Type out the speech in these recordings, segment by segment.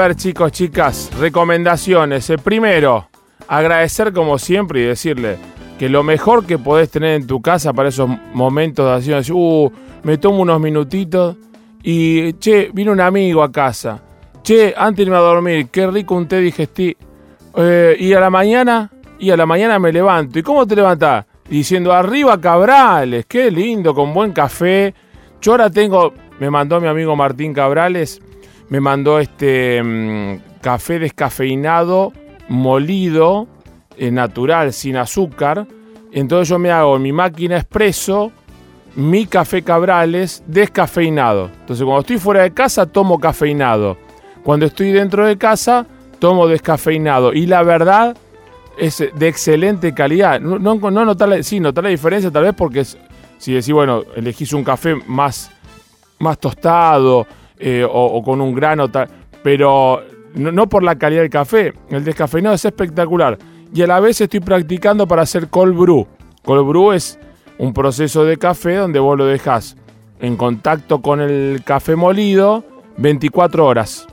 Ver, chicos, chicas, recomendaciones. El primero, agradecer como siempre y decirle que lo mejor que podés tener en tu casa para esos momentos de acción uh, me tomo unos minutitos y, che, vino un amigo a casa. Che, antes de irme a dormir, qué rico un té digestivo. Eh, y a la mañana, y a la mañana me levanto. ¿Y cómo te levantás? Diciendo, arriba Cabrales, qué lindo, con buen café. Yo ahora tengo, me mandó mi amigo Martín Cabrales, me mandó este mm, café descafeinado, molido, eh, natural, sin azúcar. Entonces yo me hago mi máquina expreso mi café Cabrales descafeinado. Entonces cuando estoy fuera de casa tomo cafeinado. Cuando estoy dentro de casa tomo descafeinado. Y la verdad es de excelente calidad. No, no, no notar, la, sí, notar la diferencia tal vez porque si decís, bueno, elegís un café más, más tostado eh, o, o, con un grano tal, pero no, por la calidad del café. El descafeinado es espectacular. Y a la vez estoy practicando para hacer cold brew. Cold brew es un proceso de café donde vos lo dejas en contacto con el café molido 24 horas.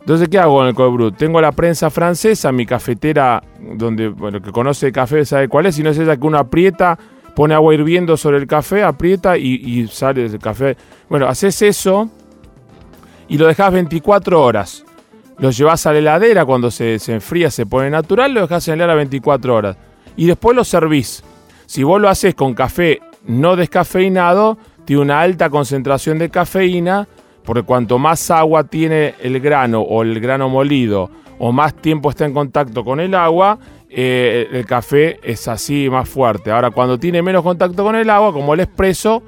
Entonces, ¿qué hago con el cold brew? Tengo la prensa francesa, mi cafetera, donde, bueno, que conoce café sabe cuál es, si no es esa que uno aprieta, pone agua hirviendo sobre el café, aprieta y, y sale el café. Bueno, haces eso y lo dejas 24 horas. Lo llevas a la heladera, cuando se, se enfría, se pone natural, lo dejas en la heladera 24 horas. Y después lo servís. Si vos lo haces con café no descafeinado, tiene una alta concentración de cafeína, porque cuanto más agua tiene el grano o el grano molido, o más tiempo está en contacto con el agua, eh, el café es así más fuerte. Ahora, cuando tiene menos contacto con el agua, como el expreso,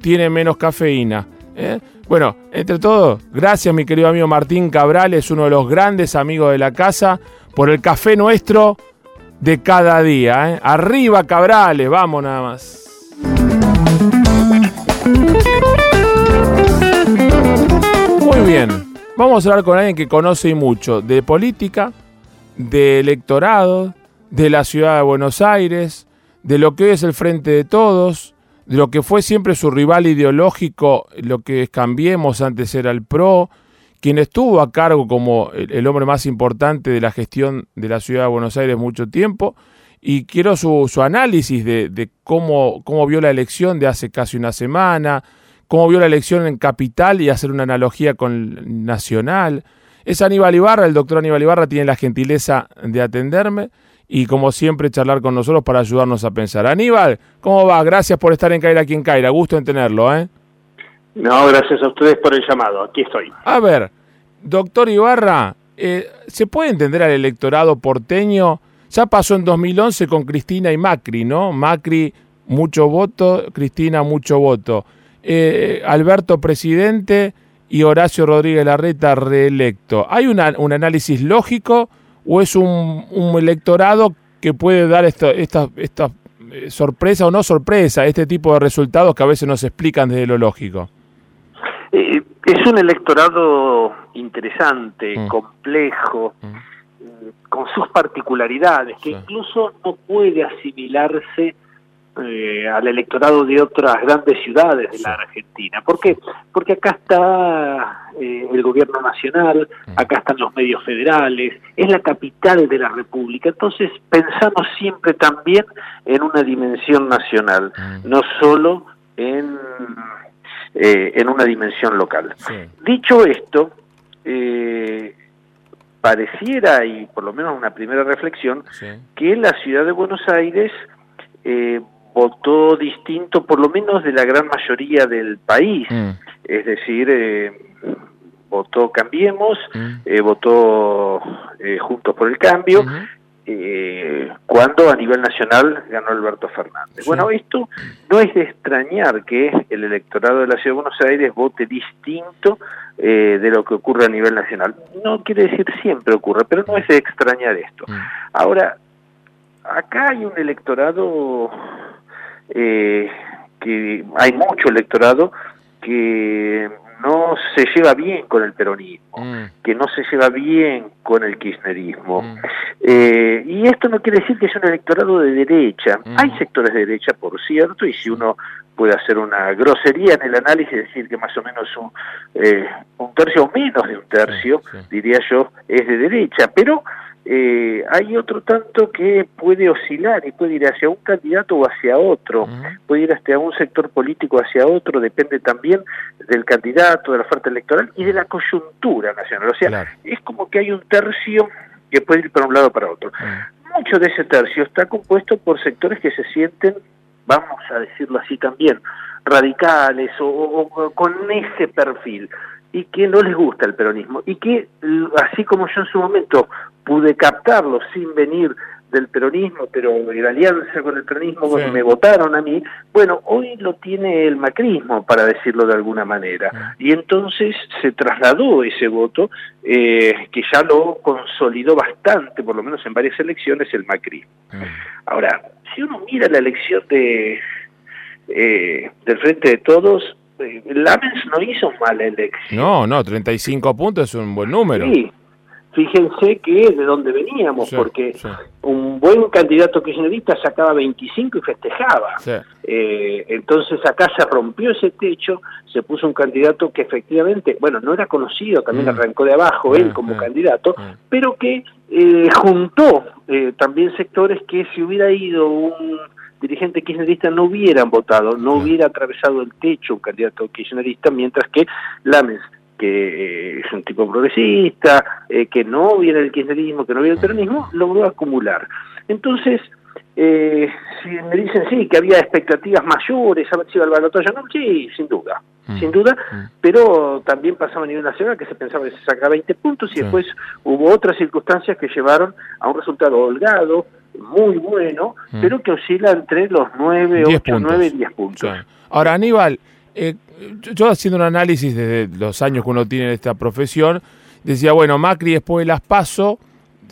tiene menos cafeína. ¿eh? Bueno, entre todo, gracias mi querido amigo Martín Cabral, es uno de los grandes amigos de la casa, por el café nuestro de cada día. ¿eh? Arriba Cabrales, vamos nada más. Muy bien, vamos a hablar con alguien que conoce mucho de política, de electorado, de la ciudad de Buenos Aires, de lo que hoy es el Frente de Todos, de lo que fue siempre su rival ideológico, lo que Cambiemos, antes era el PRO, quien estuvo a cargo como el, hombre más importante de la gestión de la ciudad de Buenos Aires mucho tiempo, y quiero su, su análisis de, de, cómo, cómo vio la elección de hace casi una semana, cómo vio la elección en Capital y hacer una analogía con Nacional. Es Aníbal Ibarra, el doctor Aníbal Ibarra tiene la gentileza de atenderme y como siempre charlar con nosotros para ayudarnos a pensar. Aníbal, ¿cómo va? Gracias por estar en Caira aquí en Caira, gusto en tenerlo, ¿eh? No, gracias a ustedes por el llamado, aquí estoy. A ver, doctor Ibarra, eh, ¿se puede entender al electorado porteño? Ya pasó en 2011 con Cristina y Macri, ¿no? Macri mucho voto, Cristina mucho voto. Eh, Alberto presidente y Horacio Rodríguez Larreta reelecto. ¿Hay una, un análisis lógico o es un, un electorado que puede dar esta, esta, esta eh, sorpresa o no sorpresa, este tipo de resultados que a veces no se explican desde lo lógico? Eh, es un electorado interesante, mm. complejo, mm. con sus particularidades, que sí. incluso no puede asimilarse eh, al electorado de otras grandes ciudades de la Argentina. ¿Por qué? Porque acá está eh, el gobierno nacional, mm. acá están los medios federales, es la capital de la República, entonces pensamos siempre también en una dimensión nacional, mm. no solo en, eh, en una dimensión local. Sí. Dicho esto, eh, pareciera, y por lo menos una primera reflexión, sí. que la ciudad de Buenos Aires eh, votó distinto, por lo menos de la gran mayoría del país. Mm. Es decir, eh, votó Cambiemos, mm. eh, votó eh, Juntos por el Cambio, cuando a nivel nacional ganó Alberto Fernández. Sí. Bueno, esto no es de extrañar que el electorado de la Ciudad de Buenos Aires vote distinto eh, de lo que ocurre a nivel nacional. No quiere decir siempre ocurre, pero no es de extrañar esto. Mm. Ahora, acá hay un electorado eh, que hay mucho electorado que no se lleva bien con el peronismo, mm. que no se lleva bien con el kirchnerismo. Mm. Eh, y esto no quiere decir que sea un electorado de derecha. Mm. Hay sectores de derecha, por cierto, y si uno puede hacer una grosería en el análisis, decir que más o menos un, eh, un tercio o menos de un tercio, diría yo, es de derecha, pero eh, hay otro tanto que puede oscilar y puede ir hacia un candidato o hacia otro, puede ir hacia un sector político hacia otro, depende también del candidato, de la oferta electoral y de la coyuntura nacional. O sea, es como que hay un tercio que puede ir para un lado o para otro. Mucho de ese tercio está compuesto por sectores que se sienten, vamos a decirlo así también, radicales o con ese perfil y que no les gusta el peronismo y que así como yo en su momento pude captarlo sin venir del peronismo, pero en alianza con el peronismo me votaron a mí, bueno, hoy lo tiene el macrismo, para decirlo de alguna manera. Y entonces se trasladó ese voto, eh, que ya lo consolidó bastante, por lo menos en varias elecciones, el macrismo. Ahora, si uno mira la elección de eh, del Frente de Todos, eh, Lamens no hizo mala elección. No, no, 35 puntos es un buen número. Sí, fíjense que es de dónde veníamos, porque un buen candidato kirchnerista sacaba 25 y festejaba. Eh, entonces acá se rompió ese techo, se puso un candidato que efectivamente, bueno, no era conocido, también mm. arrancó de abajo él mm, como mm, candidato, pero que eh, juntó también sectores que si hubiera ido un dirigentes kirchneristas no hubieran votado, no hubiera atravesado el techo un candidato kirchnerista, mientras que Lames, que eh, es un tipo progresista, eh, que no hubiera el kirchnerismo, que no hubiera el peronismo, logró acumular. Entonces, eh, si me dicen sí, que había expectativas mayores, a ver si iba al balotaje, no, sí, sin duda, sin duda, pero también pasaba a nivel nacional que se pensaba que se sacaba 20 puntos y después hubo otras circunstancias que llevaron a un resultado holgado, muy bueno, mm. pero que oscila entre los 9, 8, 9 y 10 puntos. Ahora, Aníbal, eh, yo haciendo un análisis desde los años que uno tiene en esta profesión, decía, bueno, Macri después de las PASO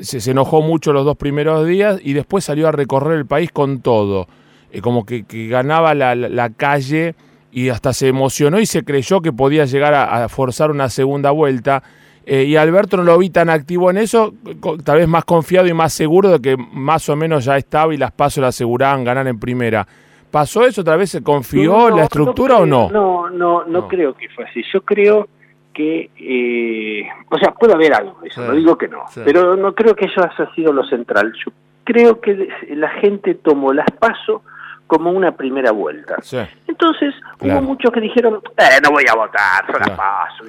se, enojó mucho los dos primeros días y después salió a recorrer el país con todo, eh, como que, ganaba la, calle y hasta se emocionó y se creyó que podía llegar a forzar una segunda vuelta. Eh, y Alberto no lo vi tan activo en eso, tal vez más confiado y más seguro de que más o menos ya estaba y las pasos le aseguraban ganar en primera. ¿Pasó eso? ¿Otra vez se confió la estructura o no? no? No, no, creo que fue así. Yo creo que, eh, o sea, puede haber algo de eso, no digo que no, pero no creo que eso haya sido lo central. Yo creo que la gente tomó las pasos como una primera vuelta. Entonces hubo muchos que dijeron, eh, no voy a votar, solo la paso.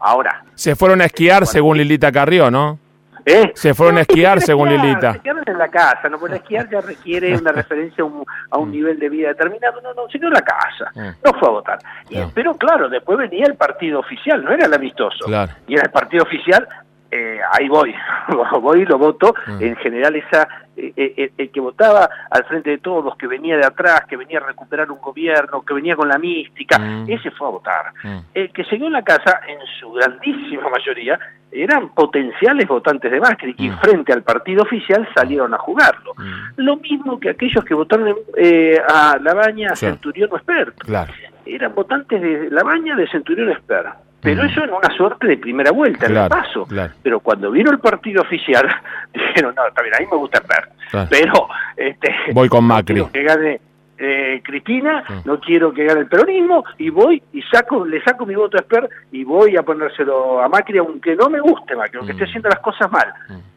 Ahora. Se fueron a esquiar según Lilita Carrió, ¿no? ¿Eh? Se fueron a esquiar según Lilita. Se quedaron en la casa, no porque esquiar ya requiere una referencia a un, mm. nivel de vida determinado, no, no, sino en la casa, mm. no fue a votar. pero claro, después venía el partido oficial, no era el amistoso. Y era el partido oficial eh, ahí voy, voy y lo voto. Mm. En general, esa eh, eh, el que votaba al frente de todos, que venía de atrás, que venía a recuperar un gobierno, que venía con la mística, mm. ese fue a votar. Mm. El que siguió en la casa, en su grandísima mayoría, eran potenciales votantes de Macri y frente al partido oficial salieron a jugarlo. Lo mismo que aquellos que votaron a La Baña, Centurión o Esper. Eran votantes de La Baña, de Centurión Esper pero eso en una suerte de primera vuelta, en el paso. Pero cuando vino el partido oficial, dijeron, no, bien, a mí me gusta el pero este, voy con Macri. No que gane eh, Cristina, no quiero que gane el peronismo, y voy y saco, le saco mi voto a Esper y voy a ponérselo a Macri, aunque no me guste Macri, aunque esté haciendo las cosas mal.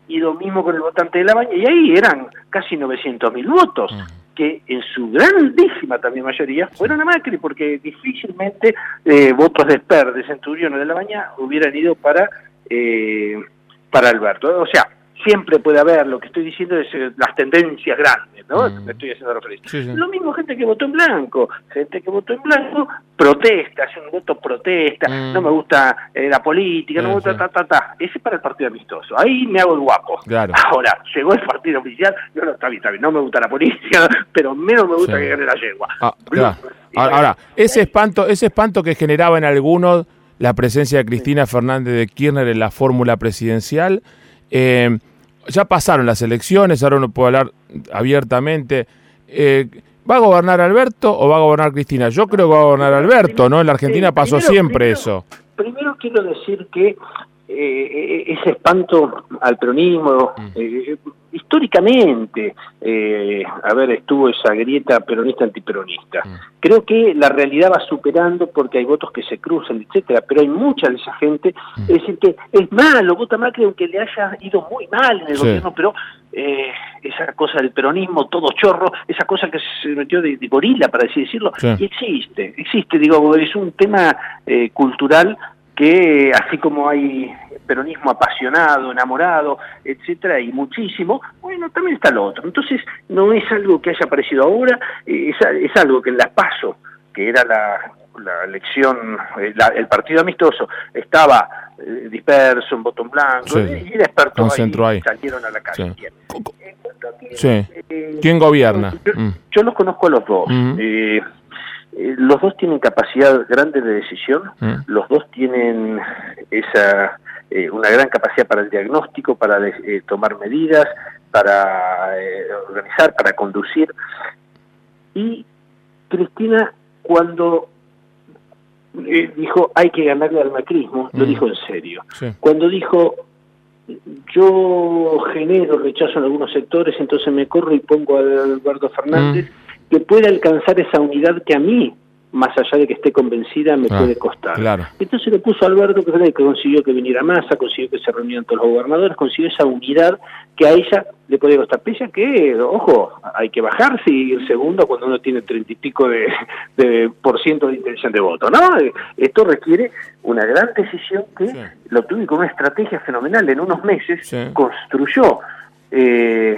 Y lo mismo con el votante de la baña, y ahí eran casi 900 mil votos que en su grandísima también mayoría fueron a Macri, porque difícilmente eh, votos de PER, de Centurión o de la Baña hubieran ido para, eh, para Alberto. O sea, siempre puede haber, lo que estoy diciendo es eh, las tendencias grandes, ¿no? Mm. estoy haciendo referencia. Lo mismo gente que votó en blanco, gente que votó en blanco protesta, hace un voto protesta, mm. no me gusta eh, la política, no me gusta ta, ta, ta. Ese es para el partido amistoso, ahí me hago el guapo. Ahora, llegó el partido oficial, no, no, está bien, está bien, no me gusta la política, pero menos me gusta que gane la yegua. Ah, ahora, ese espanto, ese espanto que generaba en algunos la presencia de Cristina Fernández de Kirchner en la fórmula presidencial, eh, ya pasaron las elecciones, ahora uno puede hablar abiertamente. Eh, ¿Va a gobernar Alberto o va a gobernar Cristina? Yo creo que va a gobernar Alberto, ¿no? En la Argentina pasó siempre eso. Primero quiero decir que eh, ese espanto al peronismo, mm. eh, históricamente, eh, a ver, estuvo esa grieta peronista-antiperonista. Mm. Creo que la realidad va superando porque hay votos que se cruzan, etcétera, pero hay mucha de esa gente, mm. es decir, que es malo, vota Macri aunque le haya ido muy mal en el gobierno, pero eh, esa cosa del peronismo, todo chorro, esa cosa que se metió de, gorila, para así decirlo, y existe, existe, digo, es un tema eh, cultural que así como hay peronismo apasionado, enamorado, etcétera, y muchísimo, bueno, también está lo otro. Entonces, no es algo que haya aparecido ahora, es, es algo que en la PASO, que era la, la elección, eh, el partido amistoso, estaba eh, disperso en botón blanco, y era experto ahí, salieron a la calle. Eh, ¿Quién gobierna? Mm. Yo, los conozco a los dos. Mm. Los dos tienen capacidad grande de decisión, mm. los dos tienen esa eh, una gran capacidad para el diagnóstico, para eh, tomar medidas, para eh, organizar, para conducir. Y Cristina, cuando dijo hay que ganarle al macrismo, lo mm. dijo en serio. Cuando dijo yo genero rechazo en algunos sectores, entonces me corro y pongo a Eduardo Fernández, mm. Que puede alcanzar esa unidad que a mí más allá de que esté convencida, me ah, puede costar. Claro. Entonces le puso Alberto que consiguió que viniera Massa, consiguió que se reunieran todos los gobernadores, consiguió esa unidad que a ella le podía costar. Pese que, ojo, hay que bajarse y ir segundo cuando uno tiene treinta y pico de, de, por ciento de intención de voto, ¿no? Esto requiere una gran decisión que lo tuvo con una estrategia fenomenal. En unos meses construyó eh,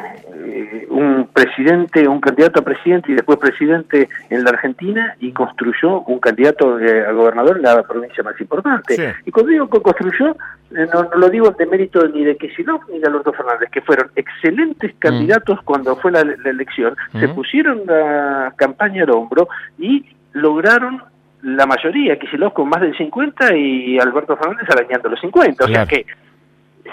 un presidente, un candidato a presidente y después presidente en la Argentina y construyó un candidato eh, a gobernador en la provincia más importante. Y cuando digo que construyó, eh, no, lo digo de mérito ni de Kicillof ni de Alberto Fernández, que fueron excelentes mm. candidatos cuando fue la, elección, se mm. pusieron la campaña al hombro y lograron la mayoría, Kicillof con más del 50 y Alberto Fernández arañando los 50. O sea que,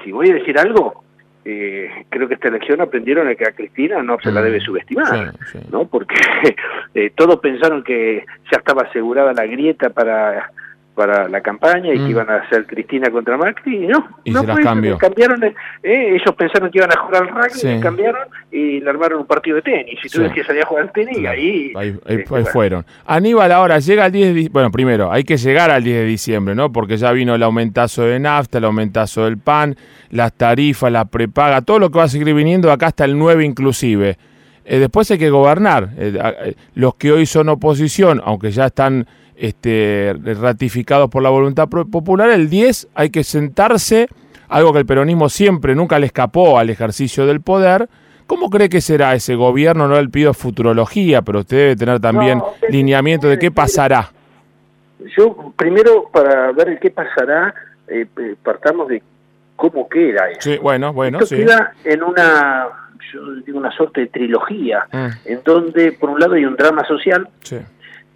si voy a decir algo, eh, creo que esta elección aprendieron que a Cristina no se la debe mm, subestimar, ¿no? Porque eh, todos pensaron que ya estaba asegurada la grieta para para la campaña y que mm. iban a hacer Cristina contra Macri y no, y no se cambió. cambiaron, eh, ellos pensaron que iban a jugar al rugby, cambiaron y le armaron un partido de tenis, y tú que salía a jugar al tenis y ahí... Ahí, ahí, fueron. Aníbal ahora llega el 10 de bueno, primero, hay que llegar al 10 de diciembre, ¿no? Porque ya vino el aumentazo de nafta, el aumentazo del pan, las tarifas, la prepaga, todo lo que va a seguir viniendo acá hasta el 9 inclusive. Eh, después hay que gobernar. Eh, los que hoy son oposición, aunque ya están este, ratificados por la voluntad popular, el 10 hay que sentarse, algo que el peronismo siempre, nunca le escapó al ejercicio del poder. ¿Cómo cree que será ese gobierno? No le pido futurología, pero usted debe tener también lineamiento de qué pasará. Yo, primero, para ver qué pasará, eh, eh, partamos de cómo queda eso. Sí, bueno, bueno, Esto queda en una, yo digo, una suerte de trilogía, mm. en donde, por un lado, hay un drama social, sí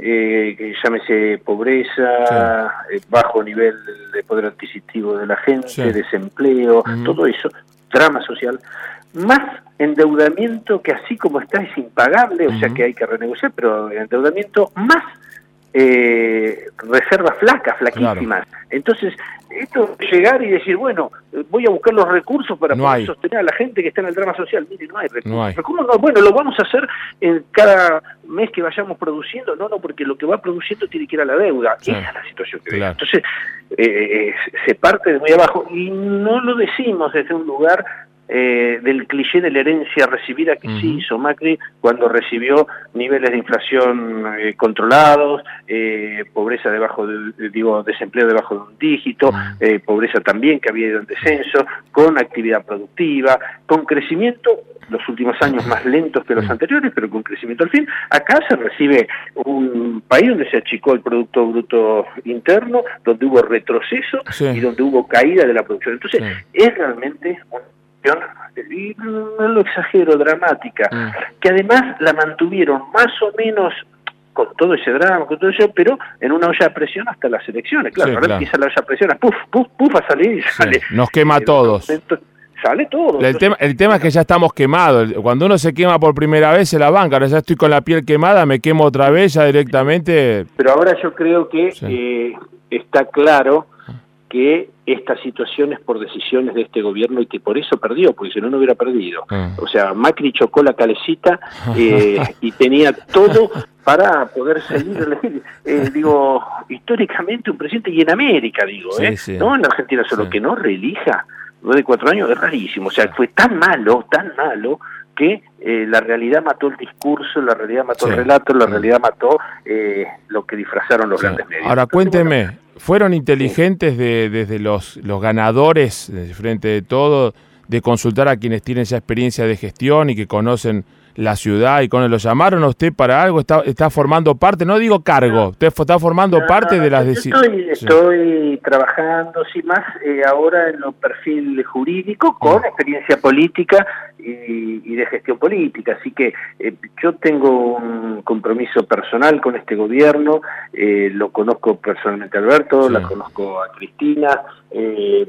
eh, que llámese pobreza, eh, bajo nivel de poder adquisitivo de la gente, desempleo, todo eso, drama social, más endeudamiento que así como está es impagable, o sea que hay que renegociar, pero endeudamiento más eh, reservas flacas, flaquísimas. Entonces, esto llegar y decir, bueno, voy a buscar los recursos para poder sostener a la gente que está en el drama social. Mire, no hay recursos. bueno, lo vamos a hacer en cada mes que vayamos produciendo. No, no, porque lo que va produciendo tiene que ir a la deuda. Esa es la situación que Entonces, eh, se parte de muy abajo y no lo decimos desde un lugar eh, del cliché de la herencia recibida que sí hizo Macri cuando recibió niveles de inflación eh, controlados, eh, pobreza debajo de, digo, desempleo debajo de un dígito, pobreza también que había ido en descenso, con actividad productiva, con crecimiento los últimos años más lentos que los anteriores, pero con crecimiento al fin. Acá se recibe un país donde se achicó el Producto Bruto Interno, donde hubo retroceso y donde hubo caída de la producción. Entonces, es realmente y no lo exagero, dramática, mm. que además la mantuvieron más o menos con todo ese drama, con todo eso, pero en una olla de presión hasta las elecciones. Claro, ahora empieza la olla de presión, puf, puf, puf, a salir y sale. nos quema a todos. sale todo. El, tema, el tema es que ya estamos quemados. Cuando uno se quema por primera vez en la banca, ahora ya estoy con la piel quemada, me quemo otra vez ya directamente. Pero ahora yo creo que eh, está claro que esta situación es por decisiones de este gobierno y que por eso perdió, porque si no, no hubiera perdido. Ah. O sea, Macri chocó la calecita eh, y tenía todo para poder seguir eh, digo, históricamente un presidente, y en América, digo, ¿eh? no en Argentina, solo que no reelija, de cuatro años, es rarísimo. O sea, fue tan malo, tan malo, que eh, la realidad mató el discurso, la realidad mató el relato, la realidad mató eh, lo que disfrazaron los grandes medios. Ahora cuénteme, ¿fueron inteligentes de, desde los, los ganadores, desde frente de todo, de consultar a quienes tienen esa experiencia de gestión y que conocen la ciudad y con lo llamaron a usted para algo, está, está formando parte, no digo cargo, usted está formando parte de las decisiones. Estoy, trabajando, sí, más eh, ahora en lo perfil jurídico con mm. experiencia política y, de gestión política, así que eh, yo tengo un compromiso personal con este gobierno, eh, lo conozco personalmente a Alberto, la conozco a Cristina, y,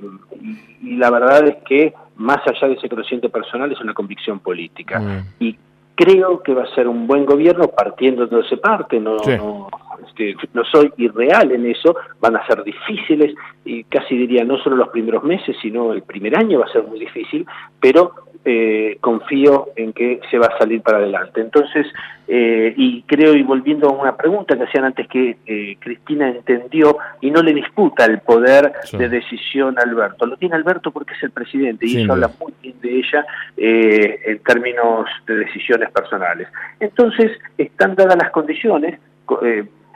y, la verdad es que más allá de ese conocimiento personal es una convicción política. Mm. Y creo que va a ser un buen gobierno partiendo de ese parte, no, no, este, no soy irreal en eso, van a ser difíciles y casi diría no solo los primeros meses, sino el primer año va a ser muy difícil, pero eh, confío en que se va a salir para adelante. Entonces, eh, y creo, y volviendo a una pregunta que hacían antes, que eh, Cristina entendió y no le disputa el poder de decisión a Alberto. Lo tiene Alberto porque es el presidente y eso habla muy bien de ella en términos de decisiones personales. Entonces, están dadas las condiciones,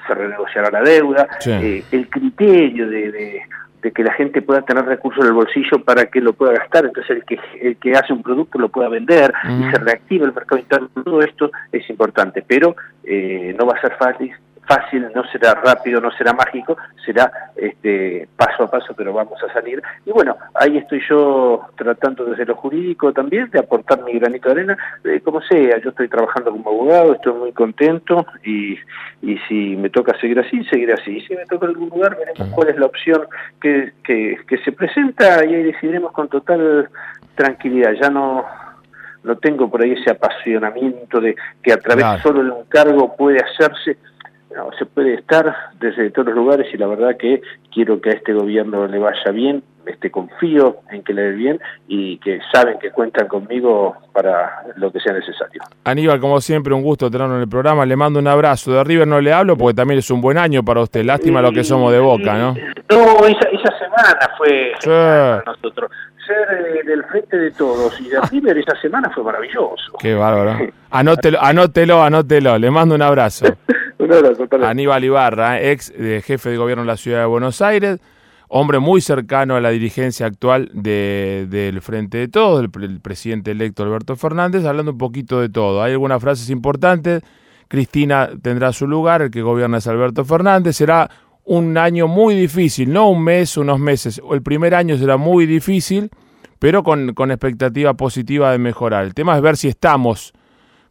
se renegociará la deuda, el criterio de de que la gente pueda tener recursos en el bolsillo para que lo pueda gastar, entonces el que, el que hace un producto lo pueda vender y se reactive el mercado interno, todo esto es importante, pero eh, no va a ser fácil, fácil, no será rápido, no será mágico, será este, paso a paso, pero vamos a salir. Y bueno, ahí estoy yo tratando desde lo jurídico también de aportar mi granito de arena, como sea, yo estoy trabajando como abogado, estoy muy contento y, y si me toca seguir así, seguiré así. Y si me toca algún lugar, veremos cuál es la opción que, que, se presenta y ahí decidiremos con total tranquilidad. Ya no no tengo por ahí ese apasionamiento de que a través solo de un cargo puede hacerse no, se puede estar desde todos los lugares y la verdad que quiero que a este gobierno le vaya bien, este confío en que le dé bien y que saben que cuentan conmigo para lo que sea necesario. Aníbal, como siempre, un gusto tenerlo en el programa. Le mando un abrazo. De River no le hablo porque también es un buen año para usted. Lástima lo que somos de Boca, ¿no? No, esa, semana fue para nosotros. Ser eh, del frente de todos y de River esa semana fue maravilloso. Qué bárbaro. Anótelo, anótelo, anótelo. Le mando un abrazo. Aníbal Ibarra, ex eh, jefe de gobierno de la ciudad de Buenos Aires, hombre muy cercano a la dirigencia actual del Frente de Todos, el, presidente electo Alberto Fernández, hablando un poquito de todo. Hay algunas frases importantes. Cristina tendrá su lugar, el que gobierna es Alberto Fernández. Será un año muy difícil, no un mes, unos meses. El primer año será muy difícil, pero con, con expectativa positiva de mejorar. El tema es ver si estamos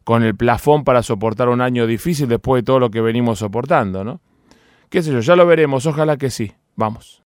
con el plafón para soportar un año difícil después de todo lo que venimos soportando, ¿no? Qué sé yo, ya lo veremos, ojalá que sí. Vamos.